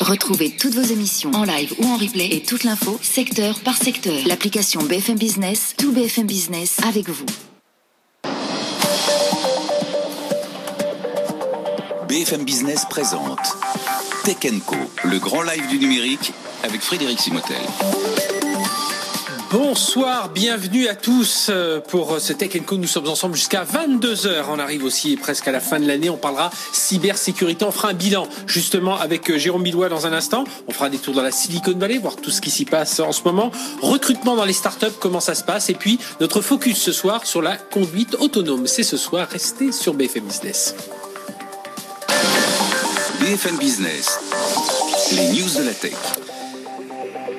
Retrouvez toutes vos émissions en live ou en replay et toute l'info secteur par secteur. L'application BFM Business, tout BFM Business avec vous. BFM Business présente Tech Co, le grand live du numérique avec Frédéric Simotel. Bonsoir, bienvenue à tous euh, pour ce Tech Co. Nous sommes ensemble jusqu'à 22h. On arrive aussi presque à la fin de l'année. On parlera cybersécurité. On fera un bilan justement avec euh, Jérôme Billois dans un instant. On fera des tours dans la Silicon Valley, voir tout ce qui s'y passe en ce moment. Recrutement dans les startups, comment ça se passe. Et puis notre focus ce soir sur la conduite autonome. C'est ce soir. Restez sur BFM Business. BFM Business, les news de la tech.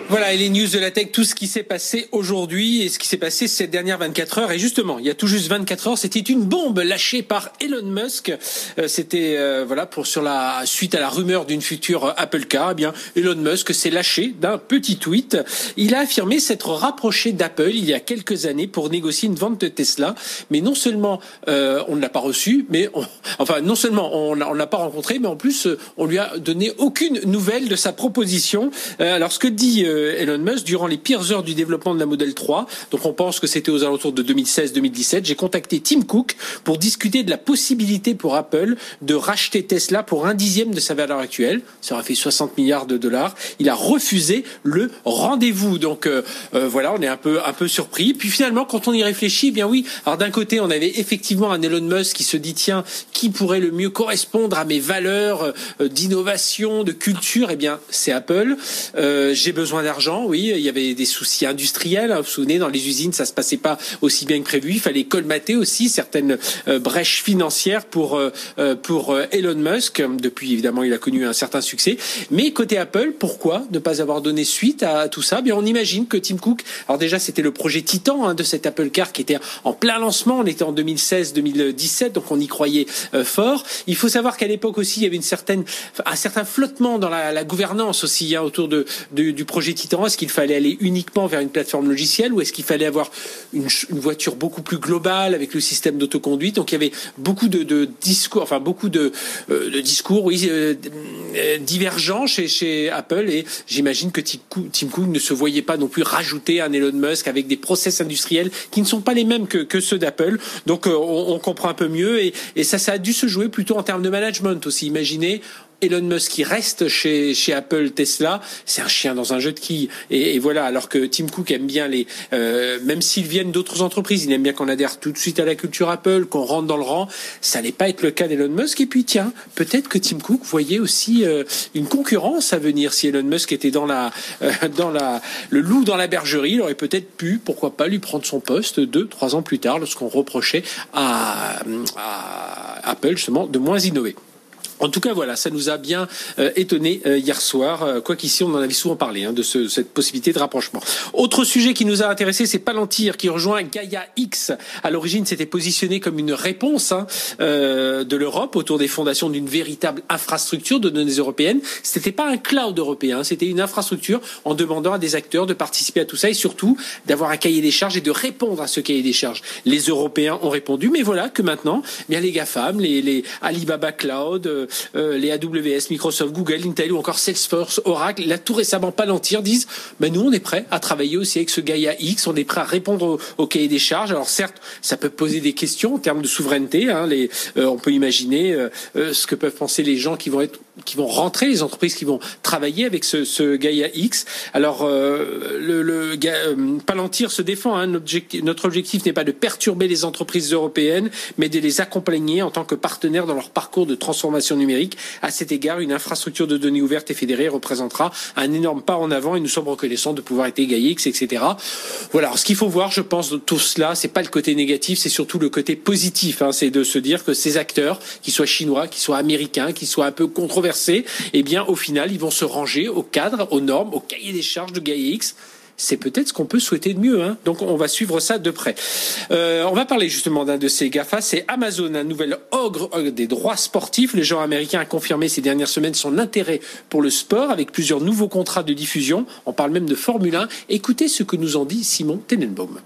Voilà, et les news de la tech, tout ce qui s'est passé aujourd'hui et ce qui s'est passé ces dernières 24 heures. Et justement, il y a tout juste 24 heures, c'était une bombe lâchée par Elon Musk. Euh, c'était euh, voilà pour sur la suite à la rumeur d'une future Apple Car. Eh bien, Elon Musk s'est lâché d'un petit tweet. Il a affirmé s'être rapproché d'Apple il y a quelques années pour négocier une vente de Tesla. Mais non seulement euh, on ne l'a pas reçu, mais enfin non seulement on ne l'a pas rencontré, mais en plus on lui a donné aucune nouvelle de sa proposition. alors ce que dit Elon Musk durant les pires heures du développement de la Model 3. Donc on pense que c'était aux alentours de 2016-2017. J'ai contacté Tim Cook pour discuter de la possibilité pour Apple de racheter Tesla pour un dixième de sa valeur actuelle. Ça aurait fait 60 milliards de dollars. Il a refusé le rendez-vous. Donc euh, euh, voilà, on est un peu un peu surpris. Puis finalement, quand on y réfléchit, eh bien oui. Alors d'un côté, on avait effectivement un Elon Musk qui se dit tiens, qui pourrait le mieux correspondre à mes valeurs euh, d'innovation, de culture? Eh bien, c'est Apple. J'ai besoin d'argent, oui. Il y avait des soucis industriels. Hein, vous vous souvenez, dans les usines, ça se passait pas aussi bien que prévu. Il fallait colmater aussi certaines euh, brèches financières pour euh, euh, pour Elon Musk. Depuis, évidemment, il a connu un certain succès. Mais côté Apple, pourquoi ne pas avoir donné suite à tout ça? Bien, on imagine que Tim Cook. Alors déjà, c'était le projet Titan hein, de cette Apple Car qui était en plein lancement. On était en 2016-2017, donc on y croyait fort. Il faut savoir qu'à l'époque aussi, il y avait une certaine un certain flottement dans la, la gouvernance aussi hein, autour de, du projet Est-ce qu'il fallait aller uniquement vers une plateforme logicielle ou est-ce qu'il fallait avoir une, voiture beaucoup plus globale avec le système d'autoconduite? Donc il y avait beaucoup de, discours, enfin beaucoup de, euh, discours, oui, euh, euh divergents chez, Apple et j'imagine que Tim Cook, ne se voyait pas non plus rajouter un Elon Musk avec des process industriels qui ne sont pas les mêmes que, ceux d'Apple. Donc on, comprend un peu mieux et, et ça, ça a dû se jouer plutôt en termes de management aussi. Imaginez, Elon Musk qui reste chez, chez Apple, Tesla, c'est un chien dans un jeu de quilles. Et, et, voilà, alors que Tim Cook aime bien les, euh, même s'ils viennent d'autres entreprises, il aime bien qu'on adhère tout de suite à la culture Apple, qu'on rentre dans le rang. Ça n'allait pas être le cas d'Elon Musk. Et puis tiens, peut-être que Tim Cook voyait aussi euh, une concurrence à venir. Si Elon Musk était dans la, euh, dans la, le loup dans la bergerie, il aurait peut-être pu, pourquoi pas, lui prendre son poste deux, trois ans plus tard, lorsqu'on reprochait à, à Apple justement de moins innover. En tout cas, voilà, ça nous a bien euh, étonné euh, hier soir, euh, quoi qu'ici on en avait souvent parlé hein, de ce, cette possibilité de rapprochement. Autre sujet qui nous a intéressé, c'est Palantir qui rejoint Gaia X. À l'origine, c'était positionné comme une réponse hein, euh, de l'Europe autour des fondations d'une véritable infrastructure de données européennes. C'était pas un cloud européen, c'était une infrastructure en demandant à des acteurs de participer à tout ça et surtout d'avoir un cahier des charges et de répondre à ce cahier des charges. Les Européens ont répondu, mais voilà que maintenant, eh bien les GAFAM, les, les Alibaba Cloud euh, les AWS, Microsoft, Google, Intel ou encore Salesforce, Oracle, là tout récemment Palantir disent ben nous on est prêt à travailler aussi avec ce Gaia X, on est prêt à répondre au, cahier des charges. Alors certes, ça peut poser des questions en termes de souveraineté. Hein, euh, on peut imaginer euh, euh, ce que peuvent penser les gens qui vont être qui vont rentrer, les entreprises qui vont travailler avec ce, Gaia X. Alors, euh, euh, Palantir se défend. Hein, objectif, notre objectif n'est pas de perturber les entreprises européennes, mais de les accompagner en tant que partenaires dans leur parcours de transformation numérique. À cet égard, une infrastructure de données ouvertes et fédérée représentera un énorme pas en avant et nous sommes reconnaissants de pouvoir être X, etc. Voilà. Alors, ce qu'il faut voir, je pense, de tout cela, c'est pas le côté négatif, c'est surtout le côté positif. Hein, c'est de se dire que ces acteurs, qu'ils soient chinois, qu'ils soient américains, qu'ils soient un peu controversés, eh bien, au final, ils vont se ranger au cadre, aux normes, au cahier des charges de Gaia X c'est peut-être ce qu'on peut souhaiter de mieux. Hein. Donc on va suivre ça de près. Euh, on va parler justement d'un de ces GAFA, c'est Amazon, un nouvel ogre des droits sportifs. Le genre américain a confirmé ces dernières semaines son intérêt pour le sport avec plusieurs nouveaux contrats de diffusion. On parle même de Formule 1. Écoutez ce que nous en dit Simon Tenenbaum.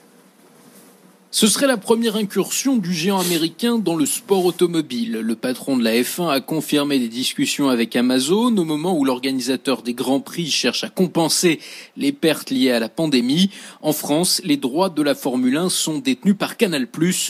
Ce serait la première incursion du géant américain dans le sport automobile. Le patron de la F1 a confirmé des discussions avec Amazon au moment où l'organisateur des Grands Prix cherche à compenser les pertes liées à la pandémie. En France, les droits de la Formule 1 sont détenus par Canal+,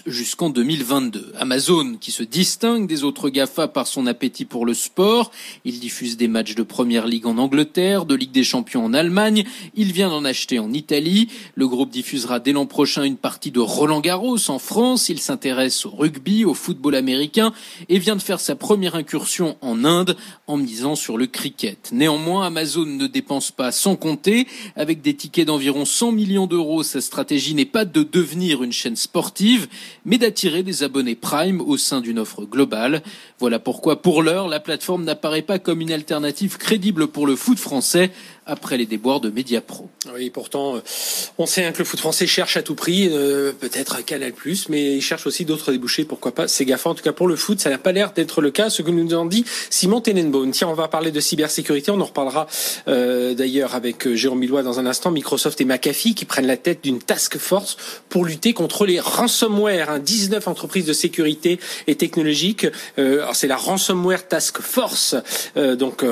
jusqu'en 2022. Amazon, qui se distingue des autres GAFA par son appétit pour le sport, il diffuse des matchs de Première Ligue en Angleterre, de Ligue des Champions en Allemagne, il vient d'en acheter en Italie. Le groupe diffusera dès l'an prochain une partie de Roland Roland en France, il s'intéresse au rugby, au football américain et vient de faire sa première incursion en Inde en misant sur le cricket. Néanmoins, Amazon ne dépense pas sans compter. Avec des tickets d'environ 100 millions d'euros, sa stratégie n'est pas de devenir une chaîne sportive, mais d'attirer des abonnés Prime au sein d'une offre globale. Voilà pourquoi, pour l'heure, la plateforme n'apparaît pas comme une alternative crédible pour le foot français après les déboires de Mediapro. Oui, pourtant, euh, on sait hein, que le foot français cherche à tout prix, euh, peut-être un Canal+, mais il cherche aussi d'autres débouchés, pourquoi pas C'est GAFA. En tout cas, pour le foot, ça n'a pas l'air d'être le cas, ce que nous en dit Simon Tenenbaum. Tiens, on va parler de cybersécurité, on en reparlera euh, d'ailleurs avec Jérôme Millois dans un instant. Microsoft et McAfee qui prennent la tête d'une task force pour lutter contre les ransomware. Hein, 19 entreprises de sécurité et technologiques. Euh, c'est la Ransomware Task Force. donc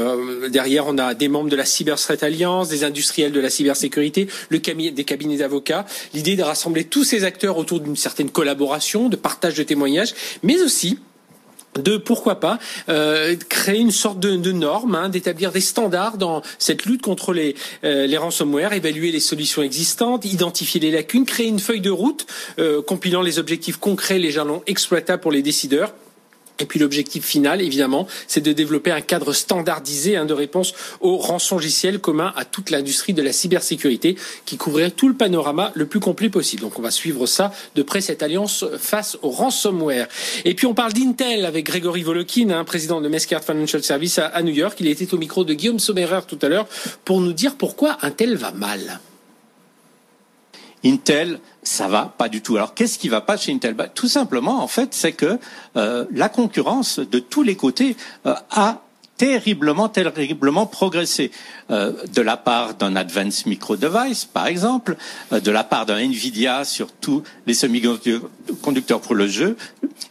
derrière, on a des membres de la cyber Alliance, des industriels de la cybersécurité, des cabinets d'avocats. L'idée de rassembler tous ces acteurs autour d'une certaine collaboration, de partage de témoignages, mais aussi de pourquoi pas euh, créer une sorte de, norme, hein, d'établir des standards dans cette lutte contre les, euh, les ransomware, évaluer les solutions existantes, identifier les lacunes, créer une feuille de route euh, compilant les objectifs concrets, les jalons exploitables pour les décideurs et puis l'objectif final, évidemment, c'est de développer un cadre standardisé hein, de réponse au rançongiciel commun à toute l'industrie de la cybersécurité qui couvrirait tout le panorama le plus complet possible. Donc on va suivre ça de près, cette alliance face au ransomware. Et puis on parle d'Intel avec Grégory Volokin, hein, président de Mescart Financial Service à, New York. Il était au micro de Guillaume Sommerer tout à l'heure pour nous dire pourquoi Intel va mal. Intel, ça va pas du tout. Alors qu'est-ce qui va pas chez Intel? Bah, Tout simplement, en fait, c'est que euh, la concurrence de tous les côtés euh, a terriblement, terriblement progressé euh, de la part d'un Advanced Micro Device, par exemple, euh, de la part d'un Nvidia sur tous les semi-conducteurs pour le jeu,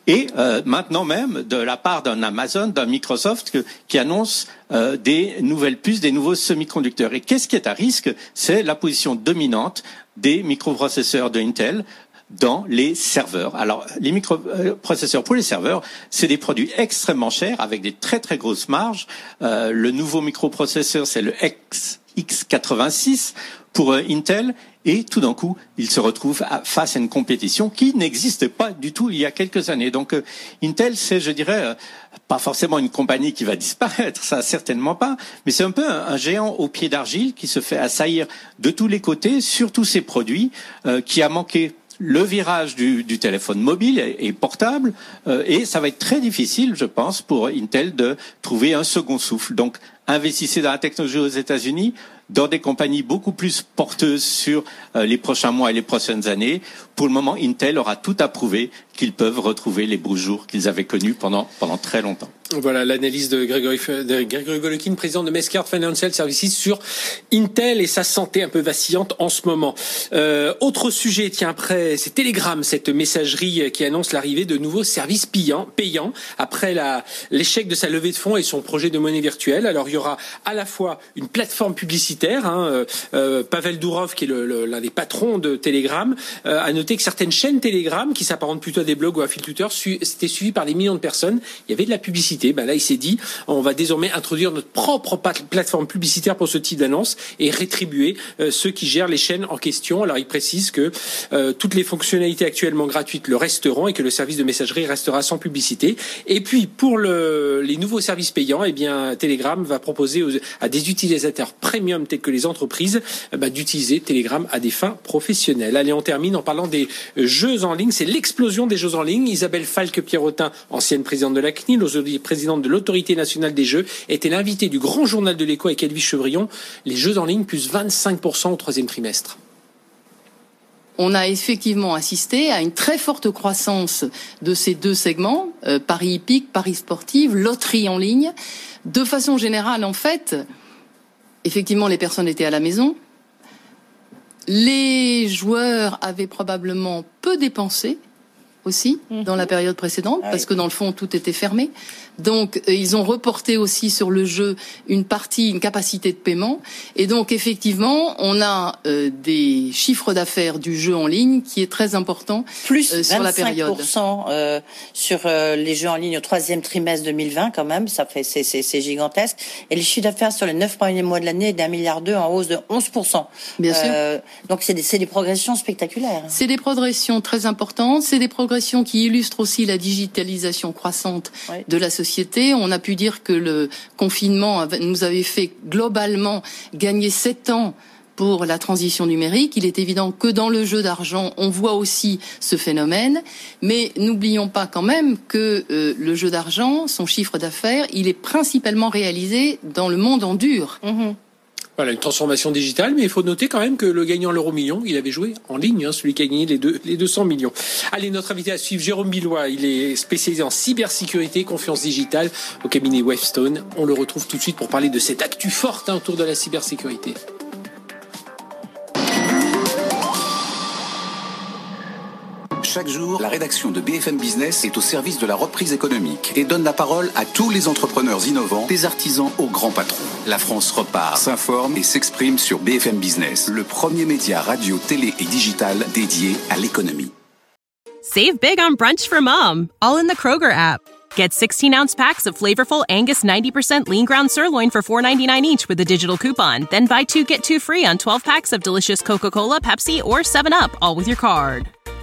et euh, maintenant même de la part d'un Amazon, d'un Microsoft qui annonce euh, des nouvelles puces, des nouveaux semi-conducteurs. Et qu'est-ce qui est à risque? C'est la position dominante des microprocesseurs de Intel dans les serveurs. Alors, les microprocesseurs pour les serveurs, c'est des produits extrêmement chers avec des très très grosses marges. Euh, le nouveau microprocesseur, c'est le X86 pour euh, Intel. Et tout d'un coup, il se retrouve face à une compétition qui n'existait pas du tout il y a quelques années. Donc, euh, Intel, c'est, je dirais, pas forcément une compagnie qui va disparaître, ça certainement pas, mais c'est un peu un, géant au pied d'argile qui se fait assaillir de tous les côtés sur tous ses produits, qui a manqué le virage du, téléphone mobile et, portable, euh, et ça va être très difficile, je pense, pour Intel de trouver un second souffle. Donc, investissez dans la technologie aux États-Unis, dans des compagnies beaucoup plus porteuses sur euh, les prochains mois et les prochaines années. Pour le moment, Intel aura tout à prouver qu'ils peuvent retrouver les beaux jours qu'ils avaient connus pendant, pendant très longtemps. Voilà l'analyse de Grégory, de Golokin, président de Mescart Financial Services sur Intel et sa santé un peu vacillante en ce moment. Euh, autre sujet, tiens, après, c'est Telegram, cette messagerie qui annonce l'arrivée de nouveaux services payants, payants après l'échec de sa levée de fonds et son projet de monnaie virtuelle. Alors, il y aura à la fois une plateforme publicitaire. Hein. Pavel Durov, qui est l'un des patrons de Telegram, a noté que certaines chaînes Telegram, qui s'apparentent plutôt à des blogs ou à fil Twitter, c'était suivi par des millions de personnes. Il y avait de la publicité. Ben là, il s'est dit, on va désormais introduire notre propre plateforme publicitaire pour ce type d'annonce et rétribuer ceux qui gèrent les chaînes en question. Alors, il précise que toutes les fonctionnalités actuellement gratuites le resteront et que le service de messagerie restera sans publicité. Et puis, pour le, les nouveaux services payants, eh bien, Telegram va proposer à des utilisateurs premium tels que les entreprises bah, d'utiliser Telegram à des fins professionnelles. Allez, on termine en parlant des jeux en ligne. C'est l'explosion des jeux en ligne. Isabelle Falque-Pierrotin, ancienne présidente de la CNIL, aujourd'hui présidente de l'Autorité nationale des jeux, était l'invitée du grand journal de l'écho avec Elvis Chevrillon. Les jeux en ligne plus 25% au troisième trimestre on a effectivement assisté à une très forte croissance de ces deux segments, euh, paris hippique, paris sportive, loterie en ligne. De façon générale, en fait, effectivement, les personnes étaient à la maison. Les joueurs avaient probablement peu dépensé aussi mhm. dans la période précédente, ah parce que dans le fond, tout était fermé. Donc, euh, ils ont reporté aussi sur le jeu une partie, une capacité de paiement. Et donc, effectivement, on a euh, des chiffres d'affaires du jeu en ligne qui est très important Plus euh, sur la période. Euh, sur les jeux en ligne au troisième trimestre 2020, quand même, ça fait c'est gigantesque. Et le chiffre d'affaires sur les neuf premiers mois de l'année est d'un milliard deux en hausse de 11 Bien sûr. donc, c'est des, des progressions spectaculaires. C'est des progressions très importantes. C'est des progressions qui illustrent aussi la digitalisation croissante de la société on a pu dire que le confinement nous avait fait globalement gagner sept ans pour la transition numérique. Il est évident que dans le jeu d'argent, on voit aussi ce phénomène, mais n'oublions pas quand même que euh, le jeu d'argent, son chiffre d'affaires, il est principalement réalisé dans le monde en dur. Mm-hmm. Voilà, une transformation digitale, mais il faut noter quand même que le gagnant l'euro million, il avait joué en ligne, hein, celui qui a gagné les, deux, les 200 millions. Allez, notre invité à suivre, Jérôme Billois, il est spécialisé en cybersécurité, confiance digitale au cabinet Wavestone. On le retrouve tout de suite pour parler de cette actu forte hein, autour de la cybersécurité. Chaque jour, la rédaction de BFM Business est au service de la reprise économique et donne la parole à tous les entrepreneurs innovants, des artisans aux grands patrons. La France repart, s'informe et s'exprime sur BFM Business, le premier média radio, télé et digital dédié à l'économie. Save big on brunch for mom, all in the Kroger app. Get 16 ounce packs of flavorful Angus 90% lean ground sirloin for $4.99 each with a digital coupon. Then buy two get two free on 12 packs of delicious Coca Cola, Pepsi, or 7UP, all with your card.